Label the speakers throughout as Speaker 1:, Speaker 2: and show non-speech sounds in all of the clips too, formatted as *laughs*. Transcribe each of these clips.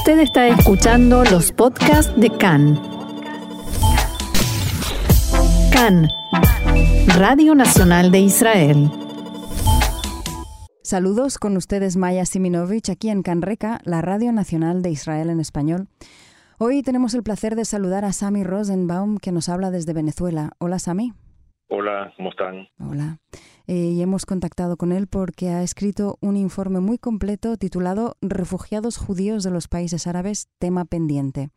Speaker 1: Usted está escuchando los podcasts de CAN. CAN, Radio Nacional de Israel.
Speaker 2: Saludos con ustedes Maya Siminovich aquí en CanReca, la Radio Nacional de Israel en español. Hoy tenemos el placer de saludar a Sami Rosenbaum que nos habla desde Venezuela. Hola Sami.
Speaker 3: Hola, ¿cómo están?
Speaker 2: Hola. Eh, y hemos contactado con él porque ha escrito un informe muy completo titulado Refugiados judíos de los países árabes, tema pendiente.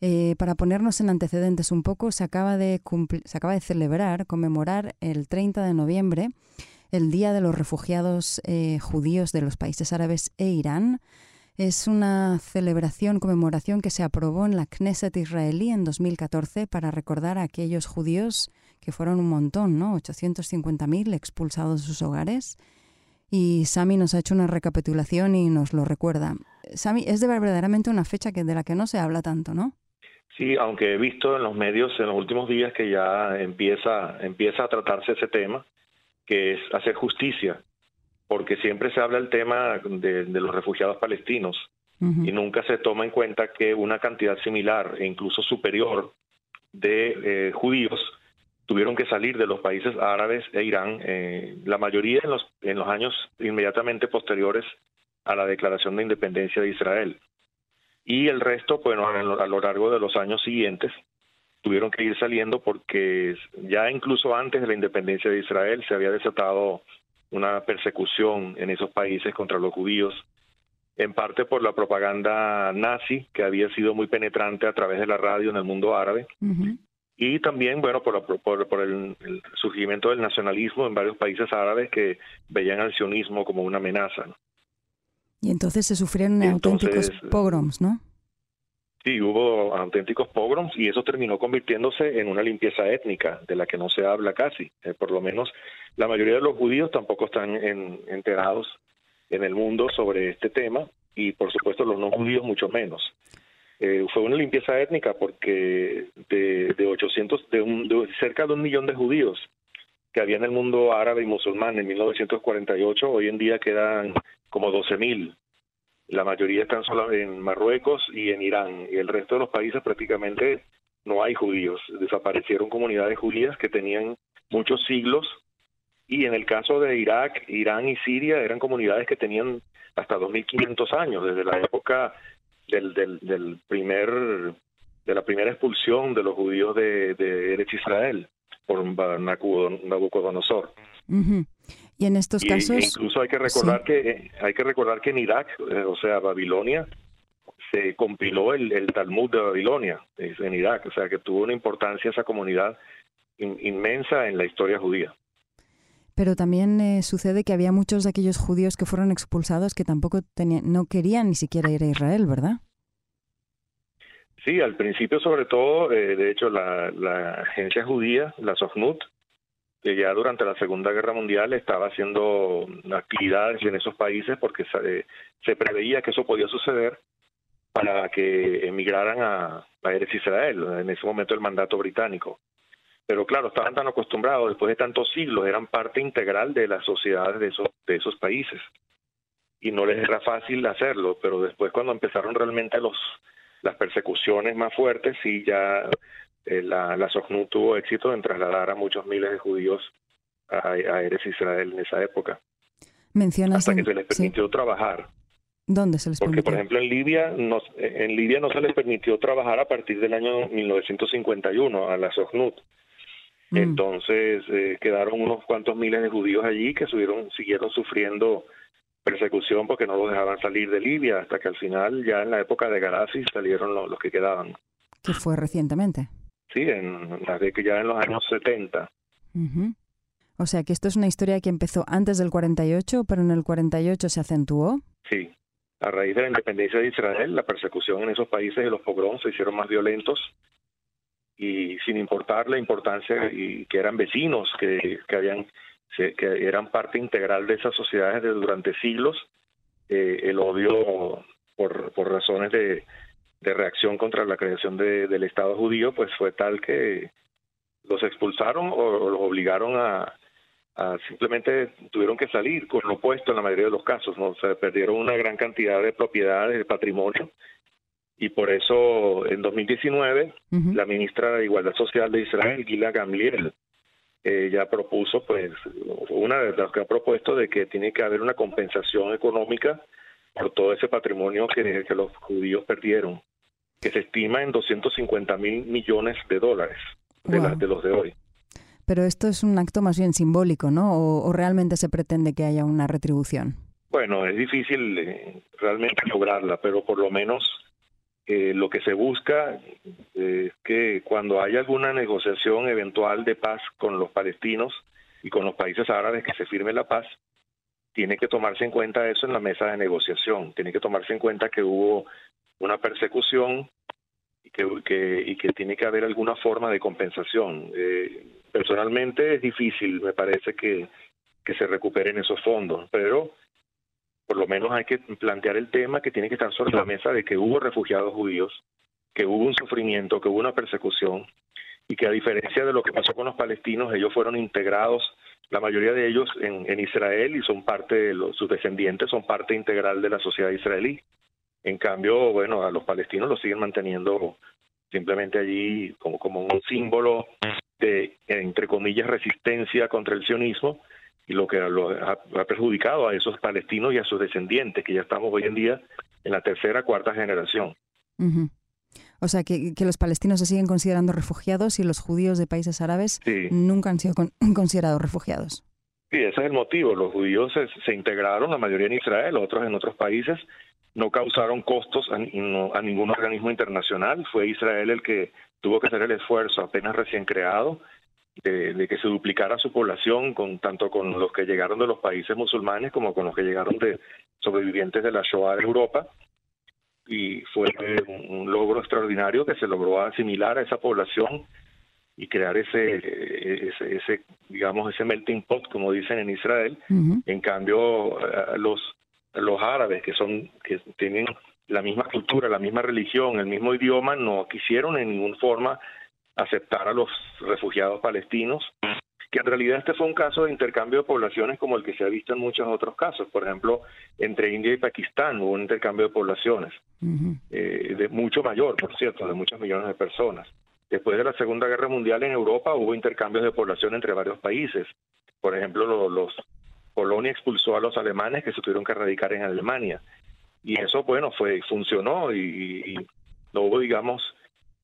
Speaker 2: Eh, para ponernos en antecedentes un poco, se acaba, de se acaba de celebrar, conmemorar el 30 de noviembre el Día de los Refugiados eh, Judíos de los países árabes e Irán. Es una celebración, conmemoración que se aprobó en la Knesset israelí en 2014 para recordar a aquellos judíos que fueron un montón, ¿no? 850.000 expulsados de sus hogares. Y Sami nos ha hecho una recapitulación y nos lo recuerda. Sami, es de verdaderamente una fecha que de la que no se habla tanto, ¿no?
Speaker 3: Sí, aunque he visto en los medios en los últimos días que ya empieza, empieza a tratarse ese tema, que es hacer justicia, porque siempre se habla el tema de, los refugiados palestinos y nunca se toma en cuenta que una cantidad similar e incluso superior de eh, judíos tuvieron que salir de los países árabes e Irán, eh, la mayoría en los, en los años inmediatamente posteriores a la declaración de independencia de Israel. Y el resto, bueno, a lo, a lo largo de los años siguientes, tuvieron que ir saliendo porque ya incluso antes de la independencia de Israel se había desatado una persecución en esos países contra los judíos, en parte por la propaganda nazi que había sido muy penetrante a través de la radio en el mundo árabe, y también, bueno, por, por, el, surgimiento del nacionalismo en varios países árabes que veían al sionismo como una amenaza.
Speaker 2: Y entonces se sufrieron auténticos pogroms, ¿no?
Speaker 3: Sí, hubo auténticos pogroms y eso terminó convirtiéndose en una limpieza étnica de la que no se habla casi. Eh, por lo menos la mayoría de los judíos tampoco están enterados en el mundo sobre este tema y por supuesto los no judíos mucho menos. Eh, fue una limpieza étnica porque de, de 800, de, un, de, cerca de un millón de judíos que había en el mundo árabe y musulmán en 1948, hoy en día quedan como 12 mil. La mayoría están solo en Marruecos y en Irán, y el resto de los países prácticamente no hay judíos. Desaparecieron comunidades judías que tenían muchos siglos, y en el caso de Irak, Irán y Siria eran comunidades que tenían hasta 2.500 años, desde la época del, del, primer de la primera expulsión de los judíos de, de Eretz Israel por Nabucodonosor.
Speaker 2: Y en estos casos,
Speaker 3: incluso hay que recordar que hay que recordar que en Irak, eh, o sea, Babilonia, se compiló el, el Talmud de Babilonia en Irak, o sea, que tuvo una importancia esa comunidad inmensa en la historia judía.
Speaker 2: Pero también eh, sucede que había muchos de aquellos judíos que fueron expulsados que tampoco tenían, no querían ni siquiera ir a Israel, ¿verdad?
Speaker 3: Sí, al principio sobre todo, eh, de hecho, la, agencia judía, la Sofnut, que ya durante la Segunda Guerra Mundial estaba haciendo actividades en esos países porque se, se preveía que eso podía suceder para que emigraran a, a Eretz Israel, en ese momento el mandato británico pero claro, estaban tan acostumbrados, después de tantos siglos, eran parte integral de las sociedades de esos, de esos países. Y no les era fácil hacerlo, pero después cuando empezaron realmente los, las persecuciones más fuertes, sí ya eh, la, la tuvo éxito en trasladar a muchos miles de judíos a, a Eres Israel en esa época.
Speaker 2: Mencionas
Speaker 3: hasta que se les permitió trabajar.
Speaker 2: ¿Dónde se les
Speaker 3: Porque, por ejemplo, en Libia, no, en Libia no se les permitió trabajar a partir del año 1951 a la Sochnut. Mm. Entonces eh, quedaron unos cuantos miles de judíos allí que subieron, siguieron sufriendo persecución porque no los dejaban salir de Libia hasta que al final ya en la época de Gaddafi salieron los, que quedaban.
Speaker 2: ¿Qué fue recientemente?
Speaker 3: Sí, en, ya en los años 70.
Speaker 2: O sea que esto es una historia que empezó antes del 48, pero en el 48 se acentuó.
Speaker 3: Sí, a raíz de la independencia de Israel, la persecución en esos países y los pogroms se hicieron más violentos y sin importar la importancia y que eran vecinos, que, que habían que eran parte integral de esas sociedades de, durante siglos, eh, el odio por, por razones de, de reacción contra la creación de, del Estado judío, pues fue tal que los expulsaron o, los obligaron a, a, simplemente tuvieron que salir con lo opuesto en la mayoría de los casos, ¿no? se perdieron una gran cantidad de propiedades, de patrimonio. Y por eso en 2019 la ministra de Igualdad Social de Israel, Gila Gamliel, eh, ya propuso, pues, una de las que ha propuesto de que tiene que haber una compensación económica por todo ese patrimonio que, que los judíos perdieron, que se estima en 250 mil millones de dólares de, de los de hoy.
Speaker 2: Pero esto es un acto más bien simbólico, ¿no? ¿O, realmente se pretende que haya una retribución?
Speaker 3: Bueno, es difícil eh, realmente lograrla, pero por lo menos eh, lo que se busca es que cuando haya alguna negociación eventual de paz con los palestinos y con los países árabes que se firme la paz, tiene que tomarse en cuenta eso en la mesa de negociación, tiene que tomarse en cuenta que hubo una persecución y que, y que tiene que haber alguna forma de compensación. Eh, personalmente es difícil, me parece que, que se recuperen esos fondos, pero por lo menos hay que plantear el tema que tiene que estar sobre la mesa de que hubo refugiados judíos, que hubo un sufrimiento, que hubo una persecución y que a diferencia de lo que pasó con los palestinos, ellos fueron integrados, la mayoría de ellos en, en Israel y son parte de los, sus descendientes son parte integral de la sociedad israelí. En cambio, bueno, a los palestinos los siguen manteniendo simplemente allí como, como un símbolo de, entre comillas, resistencia contra el sionismo y lo que lo ha, perjudicado a esos palestinos y a sus descendientes, que ya estamos hoy en día en la tercera, cuarta generación.
Speaker 2: O sea, que, los palestinos se siguen considerando refugiados y los judíos de países árabes nunca han sido *laughs* considerados refugiados.
Speaker 3: Sí, ese es el motivo. Los judíos se, integraron, la mayoría en Israel, otros en otros países, no causaron costos a, ningún organismo internacional. Fue Israel el que tuvo que hacer el esfuerzo apenas recién creado de, que se duplicara su población, con tanto con los que llegaron de los países musulmanes como con los que llegaron de sobrevivientes de la Shoah de Europa. Y fue un, logro extraordinario que se logró asimilar a esa población y crear ese, ese, ese digamos, ese melting pot, como dicen en Israel. En cambio, los los árabes que son que tienen la misma cultura, la misma religión, el mismo idioma, no quisieron en ninguna forma aceptar a los refugiados palestinos, que en realidad este fue un caso de intercambio de poblaciones como el que se ha visto en muchos otros casos. Por ejemplo, entre India y Pakistán hubo un intercambio de poblaciones, eh, de mucho mayor, por cierto, de muchos millones de personas. Después de la Segunda Guerra Mundial en Europa hubo intercambios de población entre varios países. Por ejemplo, los, Polonia expulsó a los alemanes que se tuvieron que radicar en Alemania. Y eso, bueno, fue funcionó y, no hubo, digamos,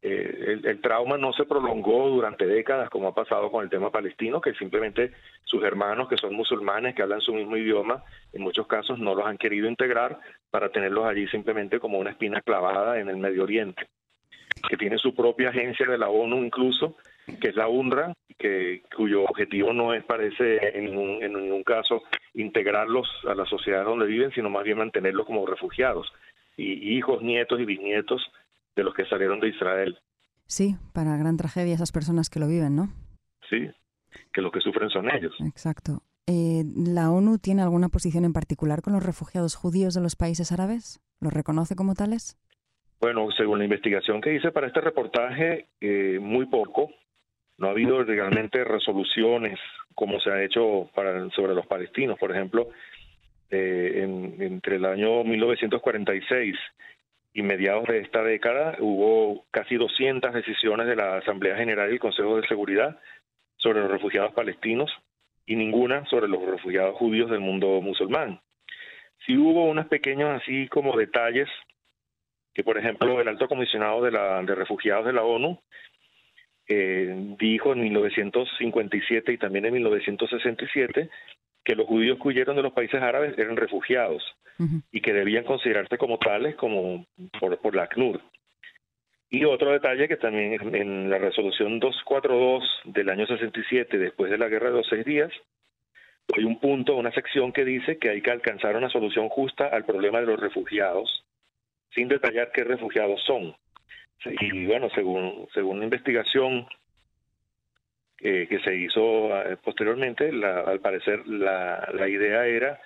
Speaker 3: eh, el, trauma no se prolongó durante décadas como ha pasado con el tema palestino, que simplemente sus hermanos que son musulmanes, que hablan su mismo idioma, en muchos casos no los han querido integrar para tenerlos allí simplemente como una espina clavada en el Medio Oriente, que tiene su propia agencia de la ONU incluso, que es la UNRWA, que, cuyo objetivo no es, parece, en ningún, en ningún caso integrarlos a la sociedad donde viven, sino más bien mantenerlos como refugiados, y hijos, nietos y bisnietos de los que salieron de Israel.
Speaker 2: Sí, para gran tragedia esas personas que lo viven, ¿no?
Speaker 3: Sí, que los que sufren son ellos.
Speaker 2: Exacto. Eh, ¿La ONU tiene alguna posición en particular con los refugiados judíos de los países árabes? ¿Los reconoce como tales?
Speaker 3: Bueno, según la investigación que hice para este reportaje, eh, muy poco. No ha habido realmente resoluciones como se ha hecho para, sobre los palestinos. Por ejemplo, eh, entre el año 1946 y mediados de esta década hubo casi 200 decisiones de la Asamblea General y el Consejo de Seguridad sobre los refugiados palestinos y ninguna sobre los refugiados judíos del mundo musulmán. Sí hubo unos pequeños así como detalles que, por ejemplo, el alto comisionado de, la, de refugiados de la ONU eh, dijo en 1957 y también en 1967 que los judíos que huyeron de los países árabes eran refugiados y que debían considerarse como tales como por, la ACNUR. Y otro detalle que también en la resolución 242 del año 67, después de la guerra de los seis días, hay un punto, una sección que dice que hay que alcanzar una solución justa al problema de los refugiados, sin detallar qué refugiados son. Y bueno, según, según una investigación que se hizo eh, posteriormente, al parecer la, la idea era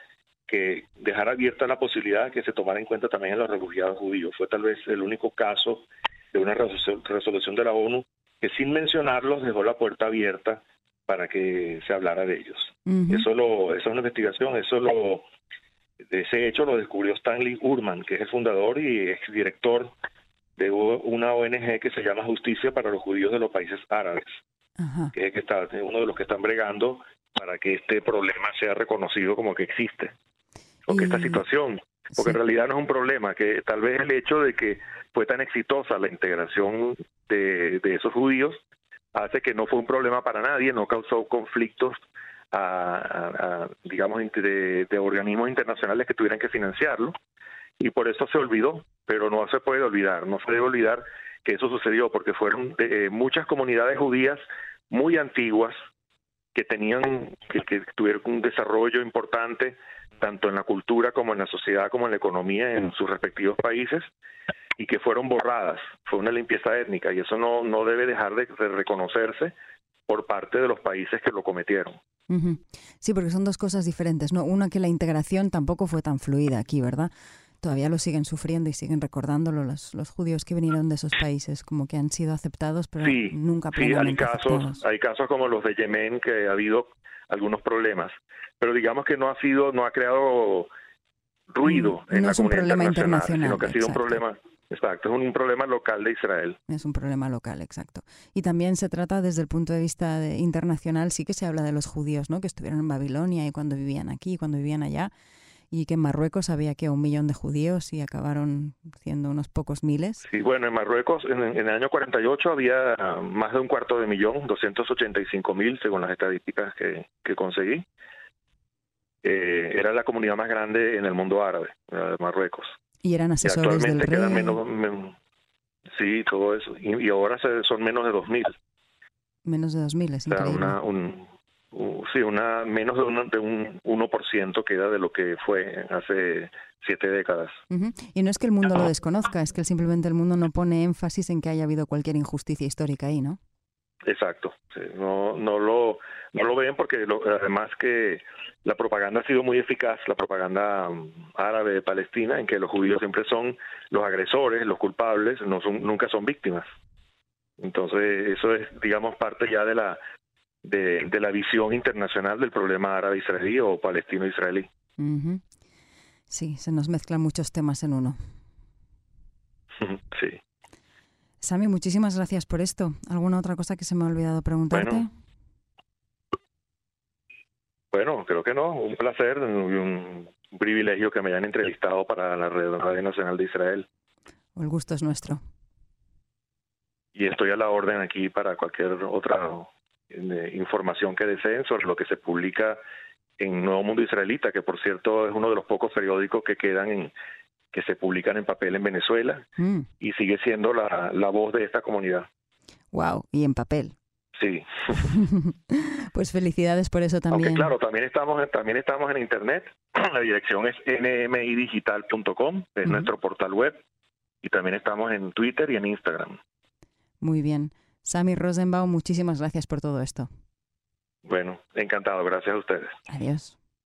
Speaker 3: que dejar abierta la posibilidad de que se tomara en cuenta también a los refugiados judíos. Fue tal vez el único caso de una resolución de la ONU que sin mencionarlos dejó la puerta abierta para que se hablara de ellos. Eso lo, esa es una investigación, eso lo, ese hecho lo descubrió Stanley Urman, que es el fundador y exdirector de una ONG que se llama Justicia para los Judíos de los Países Árabes, que es que está, uno de los que están bregando para que este problema sea reconocido como que existe, o que esta situación, porque en realidad no es un problema, que tal vez el hecho de que fue tan exitosa la integración de, esos judíos hace que no fue un problema para nadie, no causó conflictos a, digamos, de, organismos internacionales que tuvieran que financiarlo, y por eso se olvidó, pero no se puede olvidar, no se debe olvidar que eso sucedió porque fueron eh, muchas comunidades judías muy antiguas que tenían que, tuvieron un desarrollo importante tanto en la cultura como en la sociedad como en la economía en sus respectivos países y que fueron borradas. Fue una limpieza étnica y eso no no debe dejar de, reconocerse por parte de los países que lo cometieron.
Speaker 2: Sí, porque son dos cosas diferentes, ¿no? Una que la integración tampoco fue tan fluida aquí, ¿verdad? todavía lo siguen sufriendo y siguen recordándolo los, los judíos que vinieron de esos países, como que han sido aceptados, pero nunca
Speaker 3: Sí, hay casos, hay casos como los de Yemen que ha habido algunos problemas, pero digamos que no ha sido, no ha creado ruido
Speaker 2: mm, en la comunidad internacional,
Speaker 3: sino que ha sido un problema Exacto, es un problema local de Israel.
Speaker 2: Es un problema local, exacto. Y también se trata desde el punto de vista internacional, sí que se habla de los judíos, ¿no? Que estuvieron en Babilonia y cuando vivían aquí, cuando vivían allá, y que en Marruecos había que un millón de judíos y acabaron siendo unos pocos miles.
Speaker 3: Sí, bueno, en Marruecos en, el año 48 había más de un cuarto de millón, 285 mil según las estadísticas que, conseguí. Eh, era la comunidad más grande en el mundo árabe, de Marruecos.
Speaker 2: Y eran asesores
Speaker 3: del
Speaker 2: rey.
Speaker 3: Quedan menos, sí, todo eso. Y, ahora son menos de 2 mil.
Speaker 2: Menos de 2 mil, es increíble.
Speaker 3: Una, un, sí, una menos de, una, de un 1% queda de lo que fue hace siete décadas.
Speaker 2: Y no es que el mundo lo desconozca, es que simplemente el mundo no pone énfasis en que haya habido cualquier injusticia histórica ahí, ¿no?
Speaker 3: Exacto, no, no, lo, no lo ven porque además que la propaganda ha sido muy eficaz, la propaganda mm, árabe de Palestina, en que los judíos siempre son los agresores, los culpables, no son, nunca son víctimas. Entonces, eso es, digamos, parte ya de la de, la visión internacional del problema árabe-israelí o palestino-israelí.
Speaker 2: Sí, se nos mezclan muchos temas en uno. *laughs*
Speaker 3: sí.
Speaker 2: Sami, muchísimas gracias por esto. ¿Alguna otra cosa que se me ha olvidado preguntarte?
Speaker 3: Bueno, creo que no. Un placer y un privilegio que me hayan entrevistado para la Radio Nacional de Israel.
Speaker 2: El gusto es nuestro.
Speaker 3: Y estoy a la orden aquí para cualquier otra información que deseen sobre lo que se publica en Nuevo Mundo Israelita, que por cierto es uno de los pocos periódicos que quedan en que se publican en papel en Venezuela mm. y sigue siendo la, la voz de esta comunidad.
Speaker 2: Wow, y en papel.
Speaker 3: Sí. *laughs*
Speaker 2: pues felicidades por eso también.
Speaker 3: Aunque claro, también estamos también estamos en internet. *clears throat* La dirección es nmidigital.com, es nuestro portal web y también estamos en Twitter y en Instagram.
Speaker 2: Muy bien. Sami Rosenbaum, muchísimas gracias por todo esto.
Speaker 3: Bueno, encantado. Gracias a ustedes.
Speaker 2: Adiós.